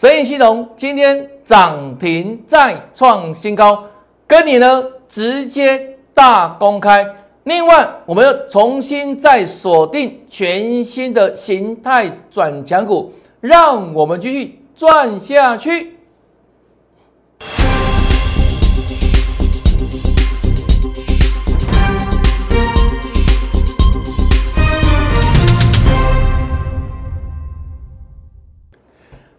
神意系统今天涨停再创新高，跟你呢直接大公开。另外，我们要重新再锁定全新的形态转强股，让我们继续赚下去。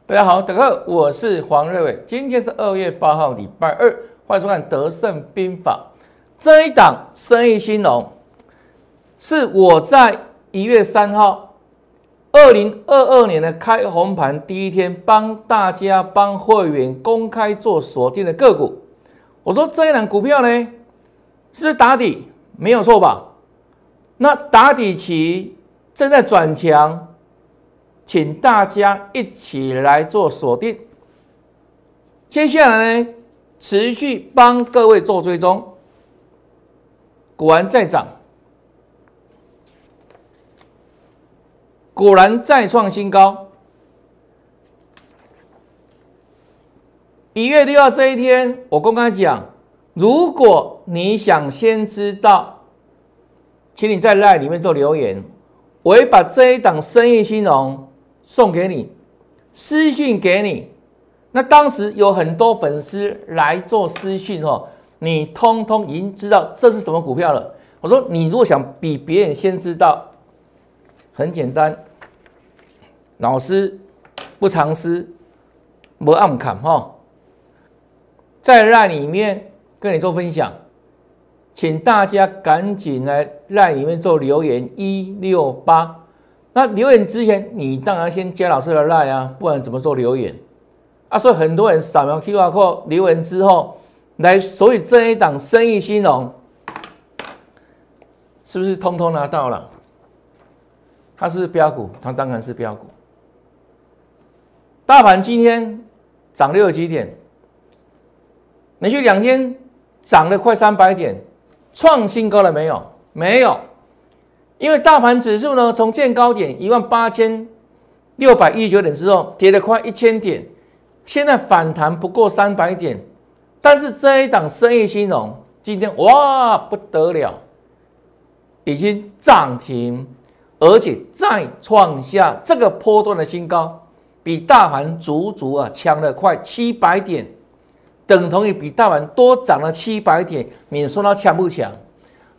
大家好，大家好，我是黄瑞伟。今天是二月八号，礼拜二，欢迎收看《德胜兵法》这一档生意兴隆，是我在一月三号，二零二二年的开红盘第一天，帮大家帮会员公开做锁定的个股。我说这一档股票呢，是不是打底？没有错吧？那打底期正在转强。请大家一起来做锁定，接下来呢，持续帮各位做追踪，果然再涨，果然再创新高。一月六号这一天，我公开讲，如果你想先知道，请你在 LINE 里面做留言，我会把这一档生意兴隆。送给你，私讯给你。那当时有很多粉丝来做私讯哦，你通通已经知道这是什么股票了。我说你如果想比别人先知道，很简单，老师不藏私，不暗砍哈，在那里面跟你做分享，请大家赶紧来那里面做留言一六八。那留言之前，你当然先加老师的 line 啊，不然怎么做留言啊？所以很多人扫描 QR code 留言之后，来，所以这一档生意兴隆，是不是通通拿到了？它是标股，它当然是标股。大盘今天涨六十几点，连续两天涨了快三百点，创新高了没有？没有。因为大盘指数呢，从见高点一万八千六百一十九点之后，跌了快一千点，现在反弹不过三百点，但是这一档生意兴隆今天哇不得了，已经涨停，而且再创下这个波段的新高，比大盘足足啊强了快七百点，等同于比大盘多涨了七百点，你说它强不强？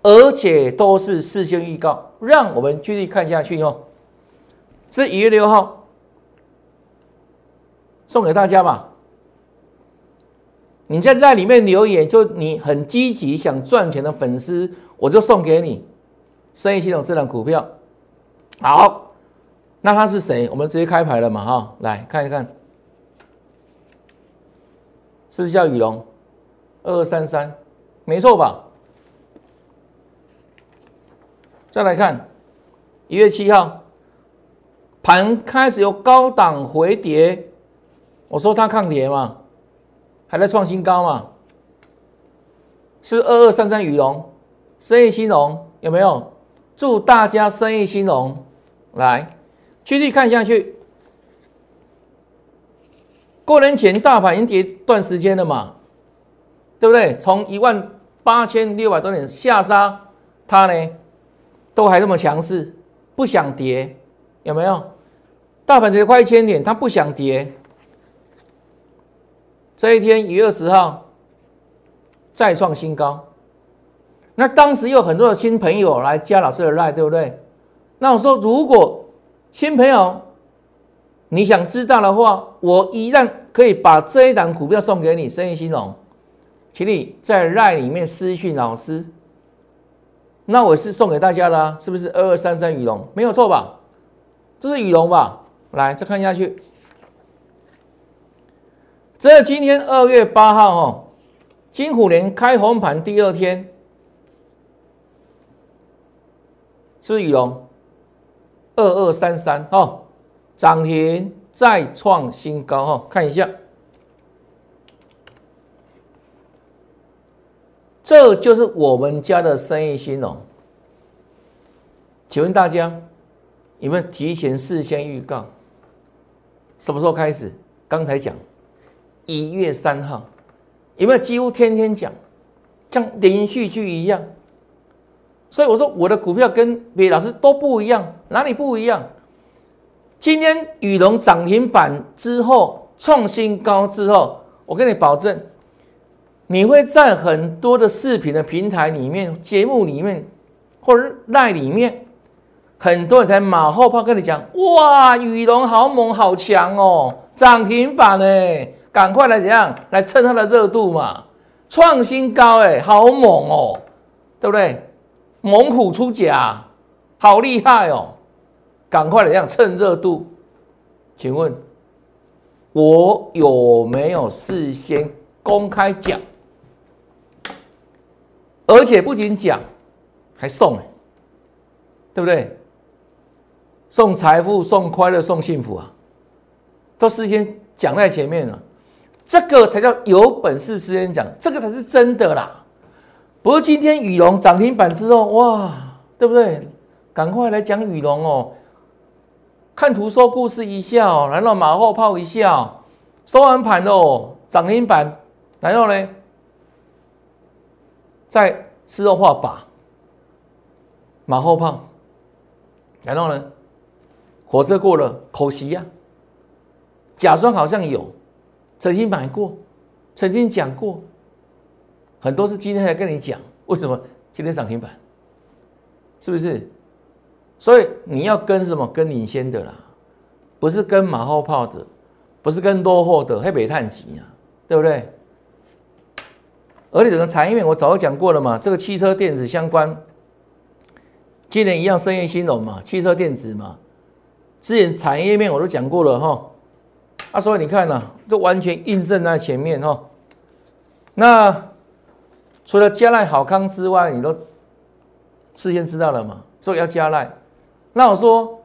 而且都是事先预告，让我们继续看下去哦。这一月六号送给大家吧。你在在里面留言，就你很积极想赚钱的粉丝，我就送给你生意系统这档股票。好，那他是谁？我们直接开牌了嘛？哈，来看一看，是不是叫宇龙？二二三三，没错吧？再来看一月七号盘开始有高档回跌，我说它抗跌嘛，还在创新高嘛，是二二三三羽绒生意兴隆有没有？祝大家生意兴隆，来继续看下去。过年前大盘已经跌段时间了嘛，对不对？从一万八千六百多点下杀，它呢？都还这么强势，不想跌，有没有？大盘跌快一千点，它不想跌。这一天一月二十号再创新高，那当时有很多的新朋友来加老师的 line，对不对？那我说，如果新朋友你想知道的话，我依然可以把这一档股票送给你，生意兴隆，请你在 line 里面私讯老师。那我是送给大家的，是不是二二三三羽绒没有错吧？这是羽绒吧？来，再看下去。这今天二月八号哦，金虎年开红盘第二天，是不是羽绒？二二三三哦，涨停再创新高哦，看一下。这就是我们家的生意兴隆。请问大家有没有提前事先预告？什么时候开始？刚才讲一月三号，有没有几乎天天讲，像连续剧一样？所以我说我的股票跟别的老师都不一样，哪里不一样？今天宇龙涨停板之后创新高之后，我跟你保证，你会在很多的视频的平台里面、节目里面或者赖里面，很多人在马后炮跟你讲：哇，宇龙好猛好强哦，涨停板哎，赶快来怎样来蹭它的热度嘛，创新高哎，好猛哦，对不对？猛虎出甲，好厉害哦！赶快来，这样蹭热度。请问，我有没有事先公开讲？而且不仅讲，还送，对不对？送财富、送快乐、送幸福啊，都事先讲在前面了。这个才叫有本事事先讲，这个才是真的啦。不过今天羽绒涨停板之后，哇，对不对？赶快来讲羽绒哦！看图说故事一下，然后马后炮一下，收完盘哦，涨停板，然后呢，在吃肉化把马后炮，然后呢，火车过了口袭呀，假装好像有，曾经买过，曾经讲过。很多是今天才跟你讲，为什么今天涨停板？是不是？所以你要跟什么？跟领先的啦，不是跟马后炮的，不是跟落后的，黑北探级啊，对不对？而且整个产业面我早就讲过了嘛，这个汽车电子相关，今年一样生意兴隆嘛，汽车电子嘛，之前产业面我都讲过了哈，啊，所以你看呢，这完全印证在前面哈，那。除了加赖好康之外，你都事先知道了嘛？所以要加赖。那我说，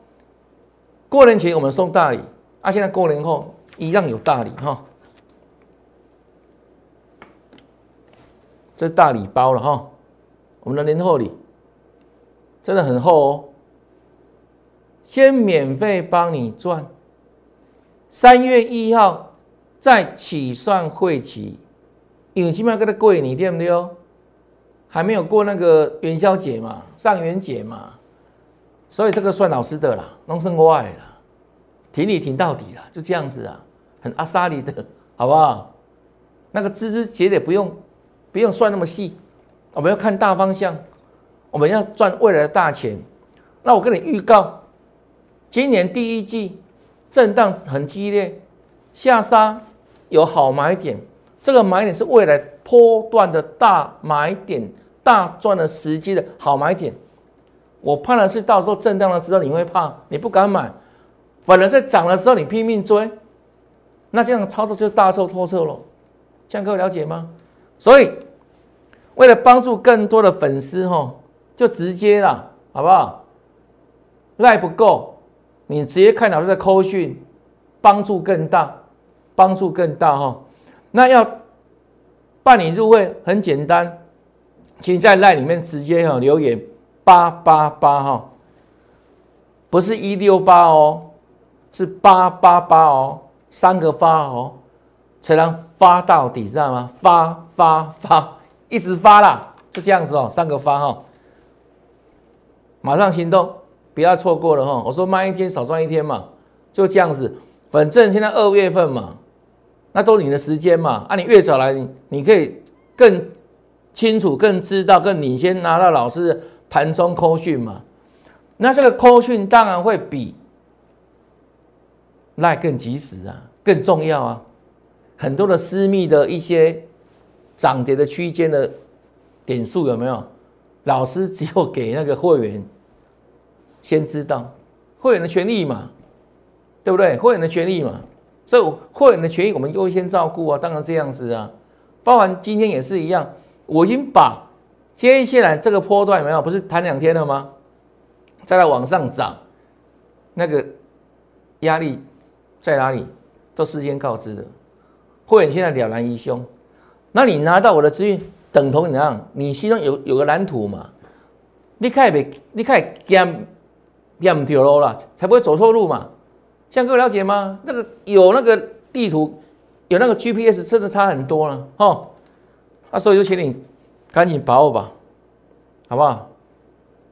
过年前我们送大礼，啊，现在过年后一样有大礼哈。这大礼包了哈，我们的年后礼真的很厚哦。先免费帮你赚，三月一号再起算会期。因为起码给他贵，你对不对哦？还没有过那个元宵节嘛，上元节嘛，所以这个算老师的啦，弄生活爱啦，挺你挺到底啦，就这样子啊，很阿萨里的，好不好？那个枝枝节节不用不用算那么细，我们要看大方向，我们要赚未来的大钱。那我跟你预告，今年第一季震荡很激烈，下杀有好买点。这个买点是未来波段的大买点、大赚的时机的好买点。我怕的是到时候震荡的时候你会怕，你不敢买；反而在涨的时候你拼命追，那这样的操作就是大错特错了。这样各位了解吗？所以为了帮助更多的粉丝哈，就直接了，好不好？赖不够，你直接看老师的扣讯，帮助更大，帮助更大哈。那要办理入会很简单，请在赖里面直接哈留言八八八哈，不是一六八哦，是八八八哦，三个发哦，才能发到底，知道吗？发发发，一直发啦，就这样子哦，三个发哈，马上行动，不要错过了哈。我说慢一天少赚一天嘛，就这样子，反正现在二月份嘛。那都是你的时间嘛？啊，你越早来，你你可以更清楚、更知道、更领先拿到老师盘中扣讯嘛？那这个扣讯当然会比那更及时啊，更重要啊！很多的私密的一些涨跌的区间的点数有没有？老师只有给那个会员先知道会员的权利嘛？对不对？会员的权利嘛？所以会员的权益我们优先照顾啊，当然这样子啊，包含今天也是一样，我已经把接下来这个波段有没有？不是谈两天了吗？再来往上涨，那个压力在哪里？都事先告知的。会员现在了然于胸，那你拿到我的资讯，等同怎样？你心中有有个蓝图嘛？你开别，你开减减掉路了，才不会走错路嘛？像各位了解吗？那个有那个地图有那个 GPS 真的差很多了哈。那所以就请你赶紧把握吧，好不好？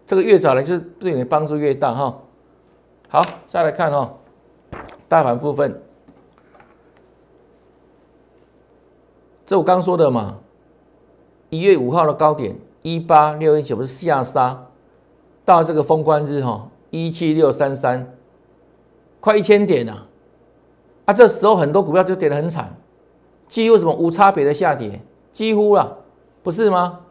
这个越早来，就是对你的帮助越大哈。好，再来看哈，大盘部分，这我刚说的嘛，一月五号的高点一八六一九不是下杀到这个封关日哈，一七六三三，快一千点啊！啊，这时候很多股票就跌得很惨，几乎什么无差别的下跌，几乎了，不是吗？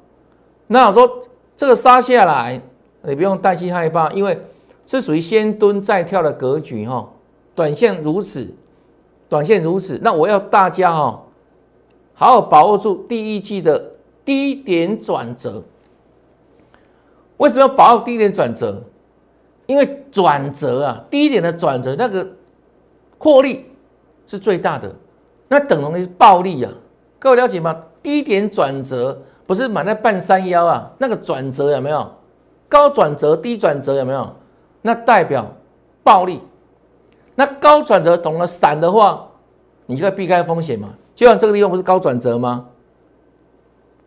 那我说这个杀下来，你不用担心害怕，因为是属于先蹲再跳的格局哈。短线如此，短线如此，那我要大家哈，好好把握住第一季的低点转折。为什么要把握低点转折？因为转折啊，低点的转折那个获利。是最大的，那等同于暴利啊！各位了解吗？低点转折不是买在半山腰啊，那个转折有没有？高转折、低转折有没有？那代表暴利。那高转折懂了散的话，你就要避开风险嘛。就像这个地方不是高转折吗？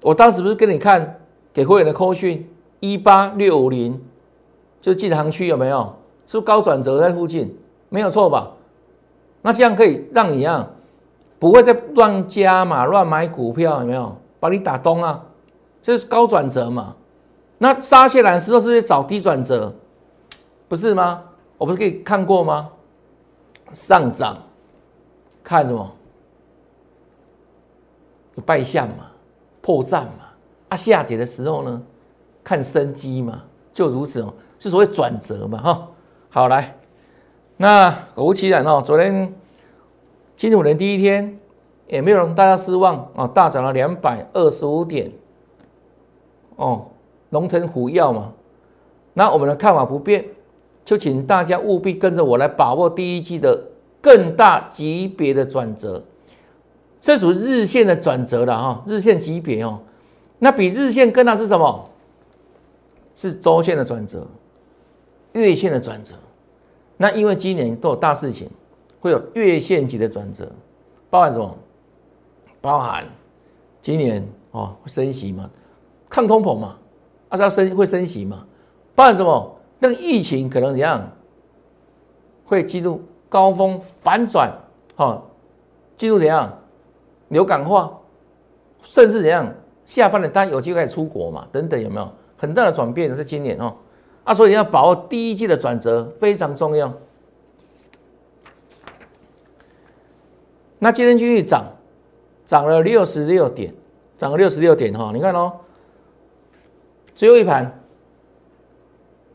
我当时不是跟你看给会员的扣讯一八六五零，就是进行区有没有？是不是高转折在附近？没有错吧？那这样可以让你啊不会再乱加嘛，乱买股票有没有？把你打东啊，这是高转折嘛？那沙蟹蓝时候是不是找低转折？不是吗？我不是给你看过吗？上涨看什么？有败相嘛？破绽嘛？啊，下跌的时候呢？看生机嘛？就如此哦，是所谓转折嘛？哈，好来。那果不其然哦，昨天金虎年第一天也没有让大家失望啊，大涨了两百二十五点哦，龙腾虎跃嘛。那我们的看法不变，就请大家务必跟着我来把握第一季的更大级别的转折，这属于日线的转折了哈，日线级别哦。那比日线更大是什么？是周线的转折，月线的转折。那因为今年都有大事情，会有月线级的转折，包含什么？包含今年哦升息嘛，抗通膨嘛，啊是要升会升息嘛？包含什么？那个疫情可能怎样？会进入高峰反转，哈，进入怎样？流感化，甚至怎样？下半年大家有机会出国嘛？等等有没有很大的转变？是今年哦。啊，所以要把握第一季的转折非常重要。那今天继续涨，涨了六十六点，涨了六十六点哈，你看哦，最后一盘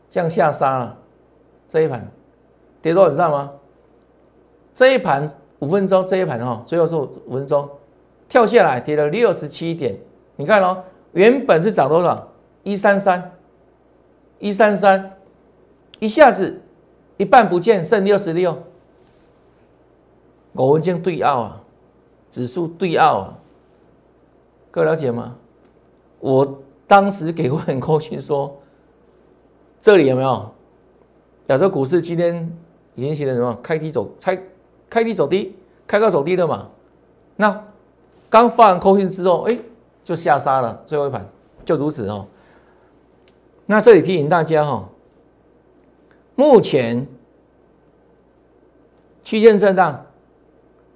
向下杀了，这一盘跌多少知道吗？这一盘五分钟，这一盘哈，最后是五分钟跳下来跌了六十七点，你看哦，原本是涨多少？一三三。一三三，一下子一半不见，剩六十六。我文经对奥啊，指数对奥啊，各位了解吗？我当时给过很高兴说，这里有没有亚洲股市今天已经形成什么开低走，开开低走低，开高走低的嘛？那刚发完空讯之后，哎，就下杀了，最后一盘就如此哦。那这里提醒大家哈，目前区间震荡，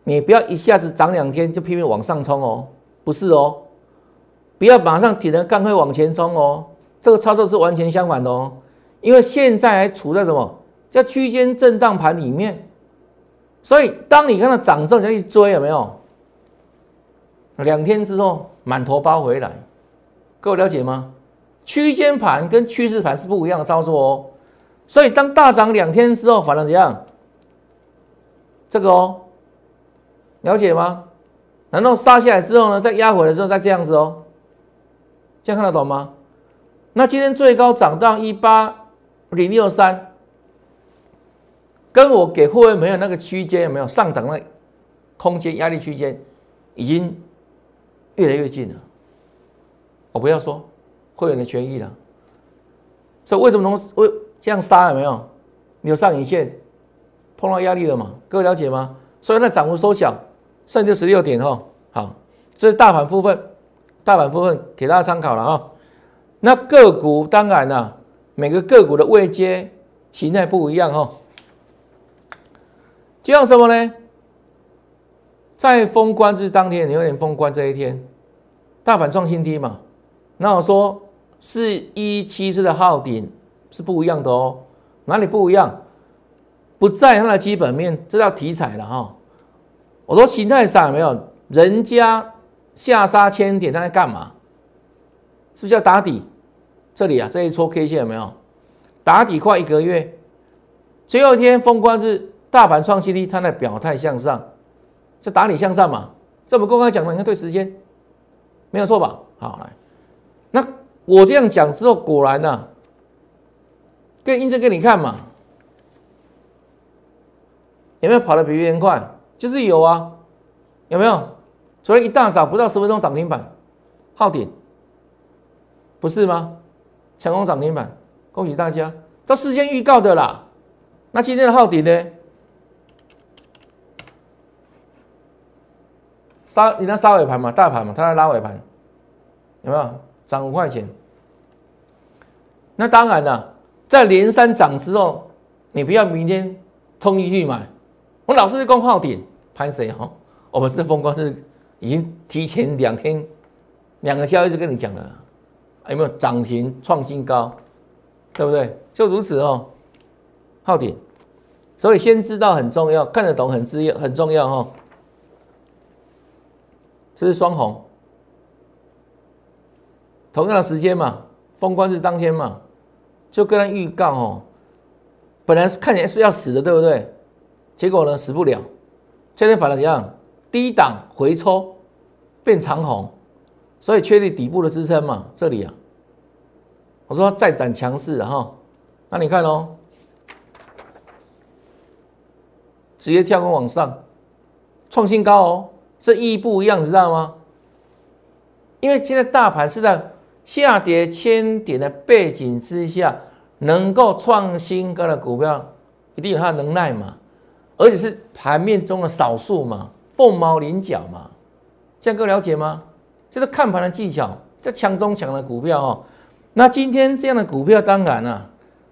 你不要一下子涨两天就拼命往上冲哦，不是哦，不要马上挺着赶快往前冲哦，这个操作是完全相反的哦，因为现在还处在什么叫区间震荡盘里面，所以当你看到涨之后，再去追有没有？两天之后满头包回来，各位了解吗？区间盘跟趋势盘是不一样的操作哦，所以当大涨两天之后，反而怎样？这个哦，了解吗？难道杀下来之后呢，再压回来之后再这样子哦？这样看得懂吗？那今天最高涨到一八零六三，跟我给会员朋友那个区间有没有上档的空间压力区间，已经越来越近了。我不要说。会员的权益了，所以为什么能为这样杀有没有？你有上影线碰到压力了嘛？各位了解吗？所以那涨幅缩小，剩就十六点哈。好，这是大盘部分，大盘部分给大家参考了哈。那个股当然了，每个个股的位阶形态不一样哈。就像什么呢？在封关日当天，你有点封关这一天，大盘创新低嘛？那我说是一七四的号顶是不一样的哦，哪里不一样？不在它的基本面，这叫题材了哈。我说形态上有没有？人家下杀千点，他在干嘛？是不是要打底？这里啊，这一撮 K 线有没有打底？快一个月，最后一天封关日，大盘创新低，它在表态向上，这打你向上嘛？这我公开讲的，你看对时间没有错吧？好来，那我这样讲之后，果然呢，跟印证给你看嘛，有没有跑得比别人快？就是有啊，有没有？昨天一大早不到十分钟涨停板，号顶，不是吗？强攻涨停板，恭喜大家，都事先预告的啦。那今天的号顶呢？杀，你那杀尾盘嘛，大盘嘛，它在拉尾盘，有没有涨五块钱？那当然了，在连三涨之后，你不要明天冲进去买。我老是攻号顶，潘谁哈？我们是风光是。已经提前两天，两个交易日跟你讲了，有没有涨停创新高，对不对？就如此哦，号点，所以先知道很重要，看得懂很重要，很重要哈。这是双红，同样的时间嘛，封关是当天嘛，就跟他预告哦，本来是看起来是要死的，对不对？结果呢，死不了，今天反而怎样？低档回抽。变长红，所以确立底部的支撑嘛，这里啊，我说再展强势哈，那你看哦，直接跳空往上，创新高哦，这意义不一样，知道吗？因为现在大盘是在下跌千点的背景之下，能够创新高的股票，一定有它的能耐嘛，而且是盘面中的少数嘛，凤毛麟角嘛。江哥了解吗？这是看盘的技巧，这强中强的股票哦。那今天这样的股票，当然啊，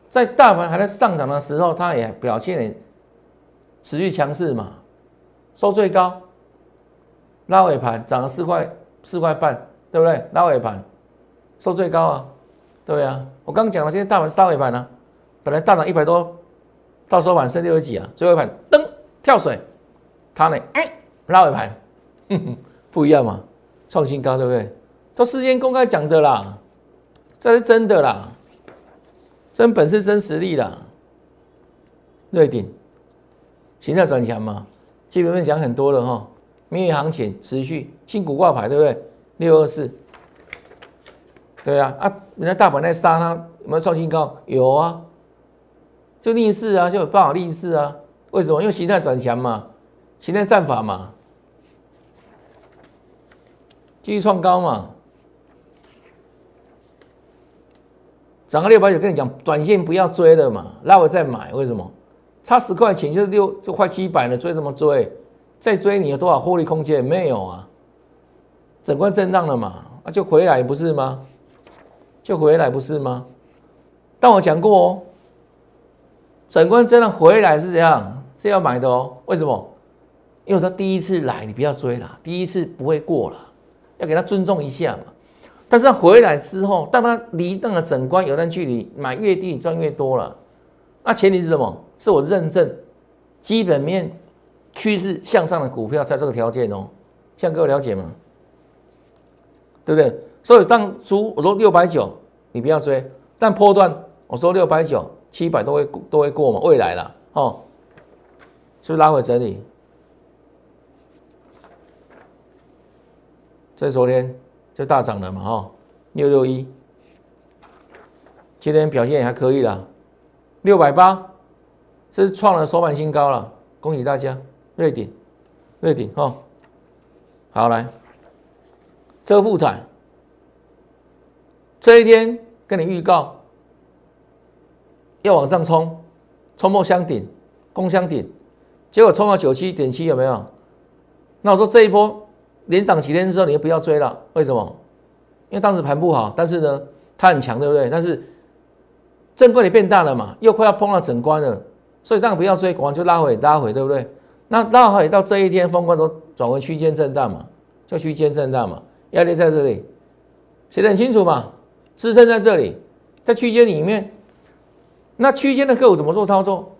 在大盘还在上涨的时候，它也表现持续强势嘛。收最高，拉尾盘涨了四块四块半，对不对？拉尾盘收最高啊，对啊。我刚讲了，今天大盘是拉尾盘啊，本来大涨一百多，到收盘剩六十几啊，最后一盘噔跳水，它呢哎拉尾盘，哼哼。不一样嘛，创新高对不对？都事先公开讲的啦，这是真的啦，真本事真实力啦。瑞鼎形态转强嘛，基本面讲很多了哈，明月行情持续，新股挂牌对不对？六二四，对啊啊，人家大盘在杀它，有没有创新高？有啊，就逆势啊，就有办法逆势啊。为什么？因为形态转强嘛，形态战法嘛。继续创高嘛，涨个六百九，跟你讲，短线不要追了嘛，拉回再买。为什么？差十块钱就六，就快七百了，追什么追？再追你有多少获利空间？没有啊，整块震荡了嘛，啊就回来不是吗？就回来不是吗？但我讲过哦，整块震荡回来是怎样？是要买的哦。为什么？因为他第一次来，你不要追了，第一次不会过了。要给他尊重一下嘛，但是他回来之后，当他离那个整关有段距离，买越低赚越多了。那前提是什么？是我认证基本面趋势向上的股票，在这个条件哦，这样各位了解吗？对不对？所以当初我说六百九，你不要追，但波段我说六百九、七百都会都会过嘛，未来了哦，是不是拉回整理？这昨天就大涨了嘛，哈，六六一，今天表现也还可以啦，六百八，这是创了收盘新高了，恭喜大家，瑞鼎，瑞鼎，哈，好来，这个复彩，这一天跟你预告要往上冲，冲破箱顶，攻箱顶，结果冲到九七点七有没有？那我说这一波连涨几天之后，你就不要追了。为什么？因为当时盘不好，但是呢，它很强，对不对？但是正规也变大了嘛，又快要碰到整关了，所以当然不要追，果然就拉回拉回，对不对？那拉回到这一天，封关都转为区间震荡嘛，叫区间震荡嘛，压力在这里，写得很清楚嘛，支撑在这里，在区间里面，那区间的个股怎么做操作？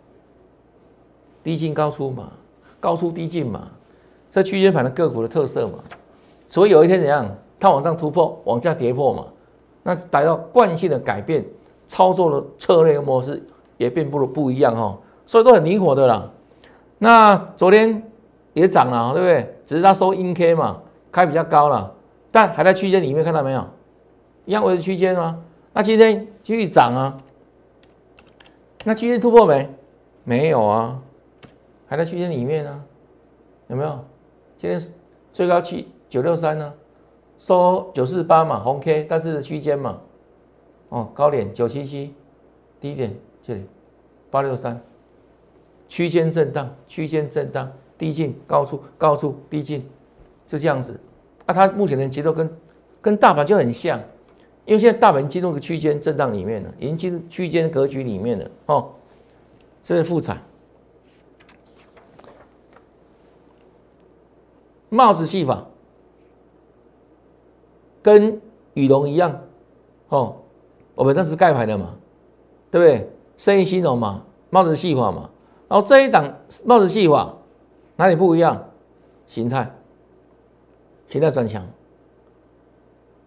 低进高出嘛，高出低进嘛，这区间盘的个股的特色嘛，所以有一天怎样，它往上突破，往下跌破嘛，那达到惯性的改变，操作的策略模式也并不不一样哈，所以都很灵活的啦。那昨天也涨了，对不对？只是它收阴 K 嘛，开比较高了，但还在区间里面，看到没有？一样维持区间吗？那今天继续涨啊，那区间突破没？没有啊。还在区间里面呢，有没有？今天最高七九六三呢，收九四八嘛，红 K，但是区间嘛，哦，高点九七七，低点这里八六三，区间震荡，区间震荡，低进高出，高出低进，就这样子。啊，它目前的节奏跟跟大盘就很像，因为现在大盘进入个区间震荡里面了，已经进入区间格局里面了哦，这是复产。帽子戏法跟羽绒一样，哦，我们当时盖牌的嘛，对不对？生意兴隆嘛，帽子戏法嘛。然后这一档帽子戏法哪里不一样？形态，形态转强。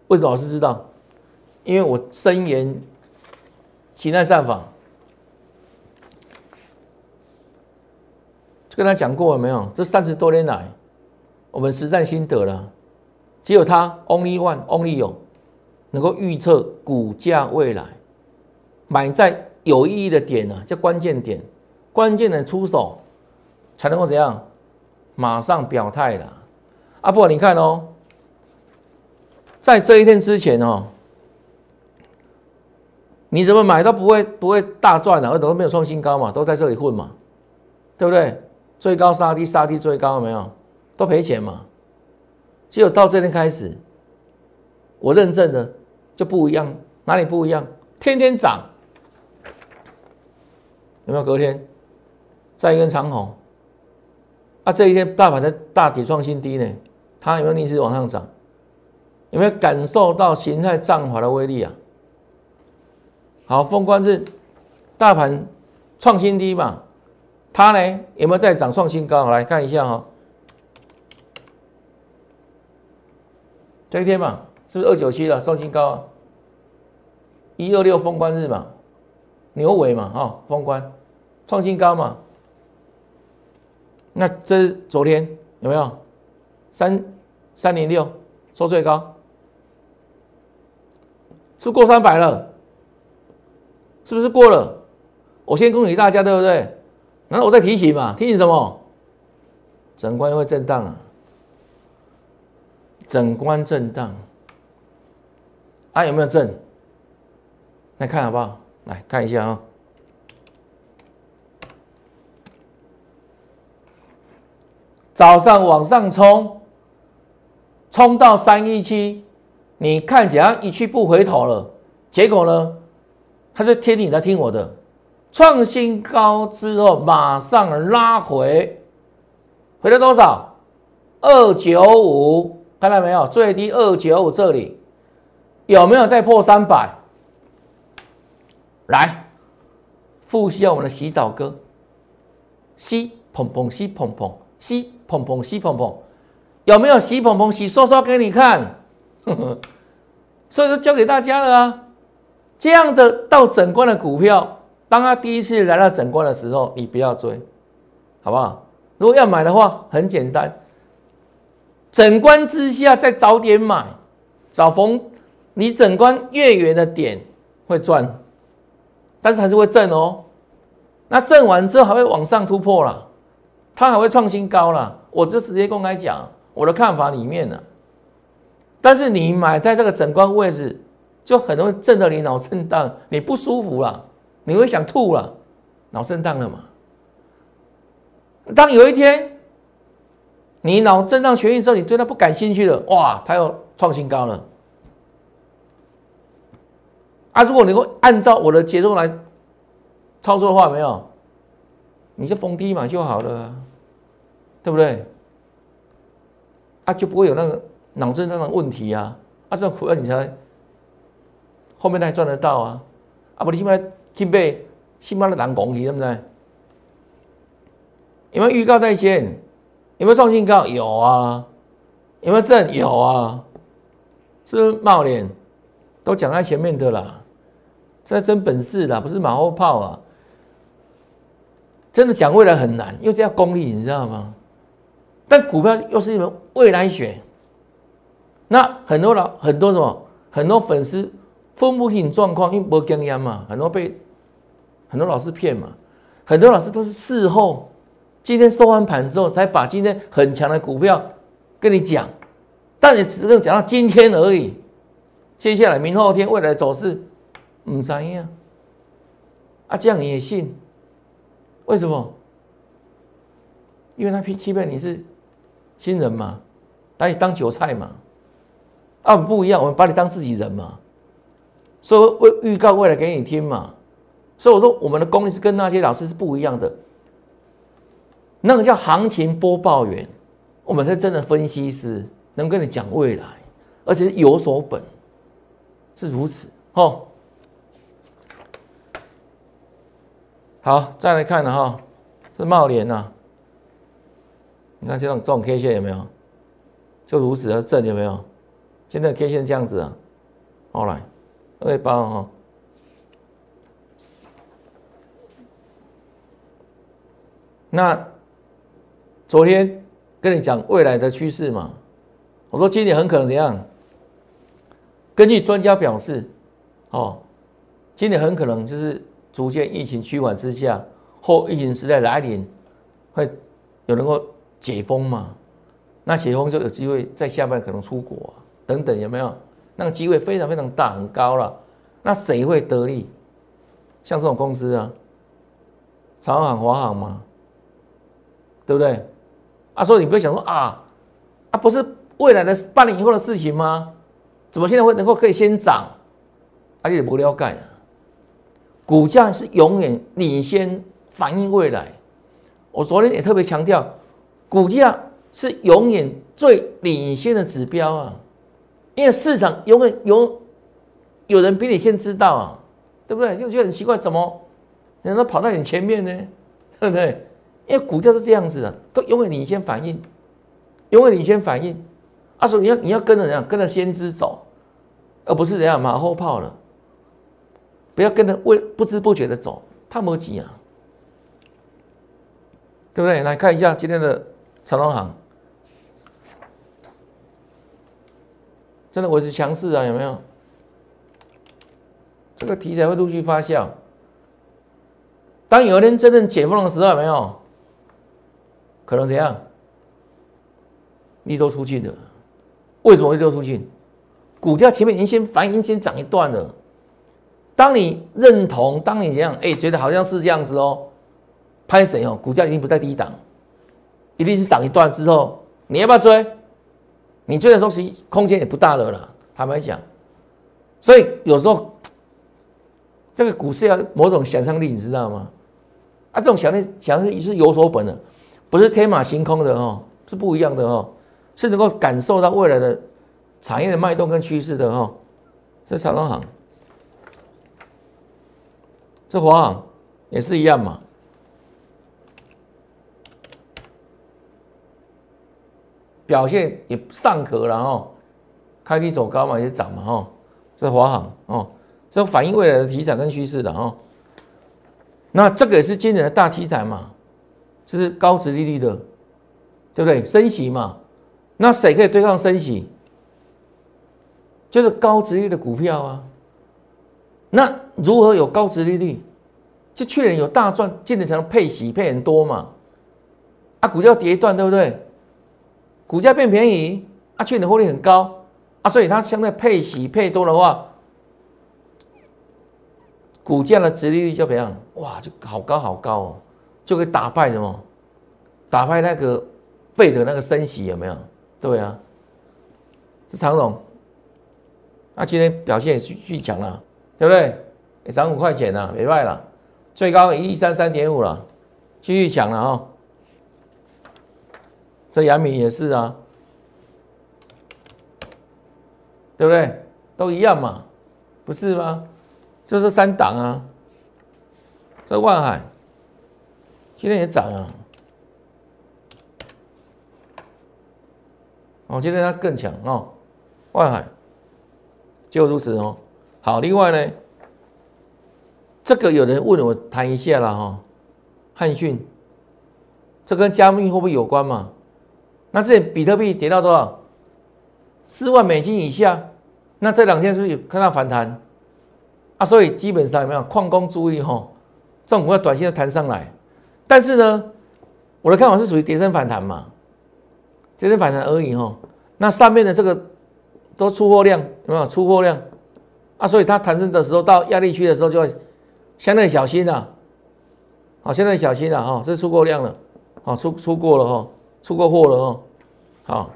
为什么老师知道？因为我深研形态战法，就跟他讲过了没有？这三十多年来。我们实战心得了，只有他 only one only 有能够预测股价未来，买在有意义的点呢，叫关键点，关键的出手才能够怎样，马上表态的。阿布，你看哦，在这一天之前哦，你怎么买都不会不会大赚的，而且都没有创新高嘛，都在这里混嘛，对不对？最高杀低杀低最高有没有？都赔钱嘛？只有到这天开始，我认证的就不一样，哪里不一样？天天涨，有没有？隔天再一根长红，啊，这一天大盘的大底创新低呢，它有没有逆势往上涨？有没有感受到形态涨法的威力啊？好，封关日大盘创新低嘛，它呢有没有再涨创新高？来看一下哈。这一天嘛，是不是二九七了？创新高啊！一二六封关日嘛，牛尾嘛，哈，封关创新高嘛。那这是昨天有没有三三零六收最高？是过三百了？是不是过了？我先恭喜大家，对不对？然后我再提醒嘛，提醒什么？整关会震荡啊。整关震荡，啊有没有震？来看好不好？来看一下啊。早上往上冲，冲到三一七，你看起来一去不回头了。结果呢，他是听你的，听我的，创新高之后马上拉回，回了多少？二九五。看到没有？最低二九五这里有没有再破三百？来复习一下我们的洗澡歌，吸砰砰吸砰砰吸砰砰吸砰砰，有没有洗砰砰洗刷刷给你看？所以说教给大家了啊！这样的到整关的股票，当他第一次来到整关的时候，你不要追，好不好？如果要买的话，很简单。整关之下再早点买，找逢你整关越远的点会赚，但是还是会挣哦。那挣完之后还会往上突破了，它还会创新高了。我就直接公开讲我的看法里面呢。但是你买在这个整关位置，就很容易震得你脑震荡，你不舒服了，你会想吐了，脑震荡了嘛。当有一天。你脑震荡痊愈之后，你对它不感兴趣了，哇，它又创新高了。啊，如果能够按照我的节奏来操作的话，没有，你就逢低买就好了，对不对？啊，就不会有那个脑震荡的问题啊。啊，这种苦，你才后面才赚得到啊。啊，不，你起码去买，起码的蓝公去，对不对？有没有预告在先？有没有创新高？有啊。有没有正？有啊。是不是冒脸？都讲在前面的啦。这真本事啦，不是马后炮啊！真的讲未来很难，因为这要功力，你知道吗？但股票又是一门未来学。那很多老很多什么很多粉丝分不清状况，因为没经验嘛，很多被很多老师骗嘛，很多老师都是事后今天收完盘之后才把今天很强的股票跟你讲，但你只能讲到今天而已。接下来明后天未来走势。唔知呀，啊，这样你也信？为什么？因为他欺欺骗你是新人嘛，把你当韭菜嘛。啊，不一样，我们把你当自己人嘛。所以为预告未来给你听嘛。所以我说我们的功力是跟那些老师是不一样的。那个叫行情播报员，我们是真的分析师，能跟你讲未来，而且是有所本，是如此哦。好，再来看了哈，是茂联呐。你看这种这种 K 线有没有？就如此的正有没有？现在 K 线这样子啊，好来，二八哈。那昨天跟你讲未来的趋势嘛，我说今年很可能怎样？根据专家表示，哦，今年很可能就是。逐渐疫情趋缓之下，后疫情时代来临，会有能够解封嘛？那解封就有机会在下半年可能出国等等，有没有？那个机会非常非常大，很高了。那谁会得利？像这种公司啊，长航、华航嘛，对不对？啊，所以你不要想说啊，啊，不是未来的半年以后的事情吗？怎么现在会能够可以先涨？啊，你不了解啊。股价是永远领先反映未来。我昨天也特别强调，股价是永远最领先的指标啊，因为市场永远有有人比你先知道啊，对不对？就觉得很奇怪，怎么人家跑到你前面呢？对不对？因为股价是这样子的，都永远领先反应，永远领先反应。阿叔，你要你要跟着怎样？跟着先知走，而不是怎样马后炮了。不要跟着为不知不觉的走，太没急啊，对不对？来看一下今天的长隆行，真的我是强势啊，有没有？这个题材会陆续发酵。当有一天真正解封的时候，有没有？可能怎样？利多出尽的，为什么会利多出尽？股价前面已经先反应先涨一段了。当你认同，当你这样，哎，觉得好像是这样子哦，拍谁哦？股价已经不在低档，一定是涨一段之后，你要不要追？你追的时候，其实空间也不大了啦。坦白讲，所以有时候这个股市要某种想象力，你知道吗？啊，这种想象力想象力是有所本的，不是天马行空的哦，是不一样的哦，是能够感受到未来的产业的脉动跟趋势的哦。这长隆行。这华航也是一样嘛，表现也尚可，然后开低走高嘛，也涨嘛，哈。这华航哦，这反映未来的题材跟趋势的哦。那这个也是今年的大题材嘛，就是高值利率的，对不对？升息嘛，那谁可以对抗升息？就是高值率的股票啊。那如何有高值利率？就去年有大赚，今年才能配息配很多嘛？啊，股票跌一段，对不对？股价变便宜，啊，去年获利很高，啊，所以它相对配息配多的话，股价的殖利率就怎样？哇，就好高好高哦，就可以打败什么？打败那个费的那个升息有没有？对啊，是长荣，那今天表现也巨巨强了，对不对？也涨五块钱了，没卖了，最高一三三点五了，继续强了哦。这阳明也是啊，对不对？都一样嘛，不是吗？就是三档啊，这万海今天也涨啊。哦，今天它更强哦，万海就如此哦。好，另外呢，这个有人问我谈一下了哈，汉讯，这跟加密会不会有关嘛？那这比特币跌到多少？四万美金以下，那这两天是不是有看到反弹啊？所以基本上有没有矿工注意哈，这种股票短线要弹上来，但是呢，我的看法是属于跌升反弹嘛。跌升反弹而已哈，那上面的这个都出货量有没有出货量啊？所以它弹升的时候到压力区的时候就要相对小心了，好，相对小心了哈，这出货量了，好出出过了哈，出过货了哈，好，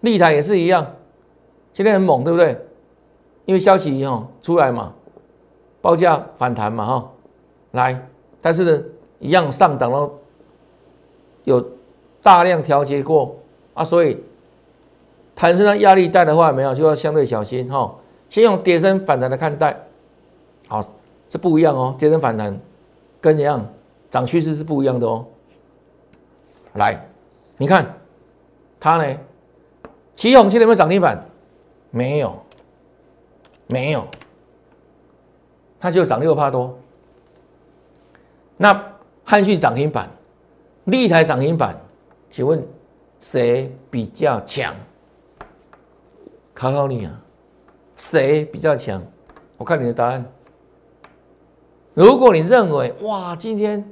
立台也是一样，今天很猛对不对？因为消息哈出来嘛，报价反弹嘛哈，来，但是呢一样上档了，有。大量调节过啊，所以弹升的压力带的话，没有就要相对小心哈。先用跌升反弹来看待，好，这不一样哦。跌升反弹跟怎样涨趋势是不一样的哦。来，你看它呢，旗宏今天有没有涨停板？没有，没有，它就涨六帕多。那汉讯涨停板，立台涨停板。请问谁比较强？考考你啊，谁比较强？我看你的答案。如果你认为哇，今天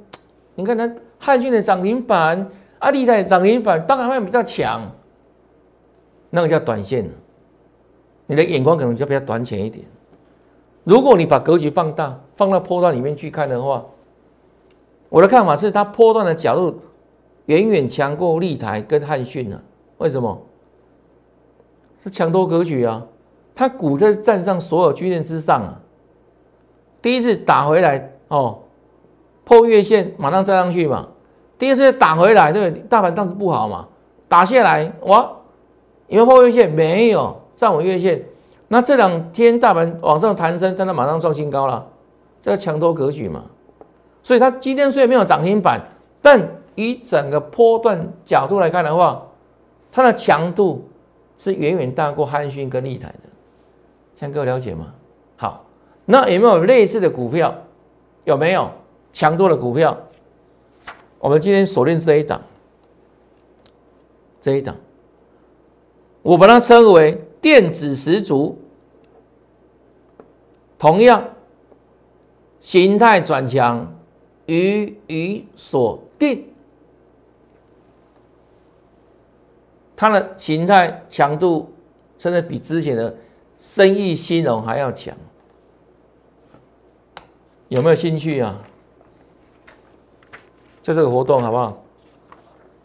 你看它汉讯的涨停板，阿里的涨停板，当然会比较强，那个叫短线你的眼光可能就比较短浅一点。如果你把格局放大，放到波段里面去看的话，我的看法是它波段的角度。远远强过立台跟汉讯呢？为什么？是强多格局啊！它股在站上所有均线之上啊！第一次打回来哦，破月线马上站上去嘛。第二次打回来，对不对？大盘当时不好嘛，打下来哇，有没有破月线？没有站稳月线。那这两天大盘往上弹升，但它马上创新高了，这个强多格局嘛。所以它今天虽然没有涨停板，但以整个波段角度来看的话，它的强度是远远大过汉讯跟立台的，这样各位了解吗？好，那有没有类似的股票？有没有强多的股票？我们今天锁定这一档，这一档，我把它称为电子十足，同样形态转强，予以锁定。它的形态强度甚至比之前的生意兴隆还要强，有没有兴趣啊？就这个活动好不好？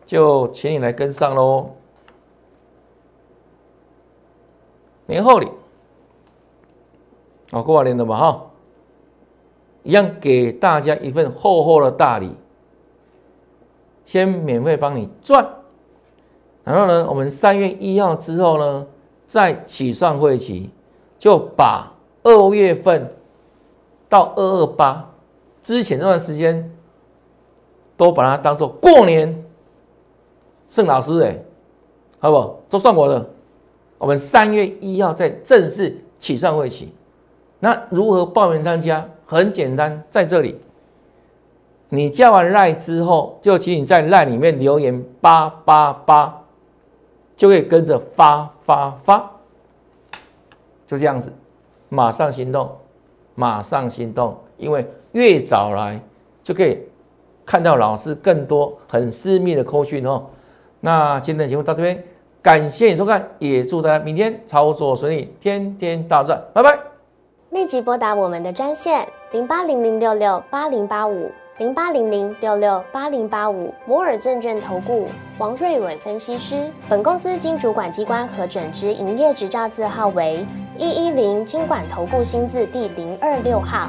就请你来跟上喽。年后礼，哦，过完年的嘛哈，一样给大家一份厚厚的大礼，先免费帮你赚。然后呢，我们三月一号之后呢，再起算会期，就把二月份到二二八之前这段时间，都把它当做过年。盛老师哎，好不好？都算我的。我们三月一号再正式起算会期，那如何报名参加？很简单，在这里，你加完赖之后，就请你在赖里面留言八八八。就可以跟着发发发，就这样子，马上行动，马上行动，因为越早来就可以看到老师更多很私密的扣讯哦。那今天的节目到这边，感谢你收看，也祝大家明天操作顺利，天天大赚，拜拜。立即拨打我们的专线零八零零六六八零八五。零八零零六六八零八五摩尔证券投顾王瑞伟分析师。本公司经主管机关核准之营业执照字号为一一零金管投顾新字第零二六号。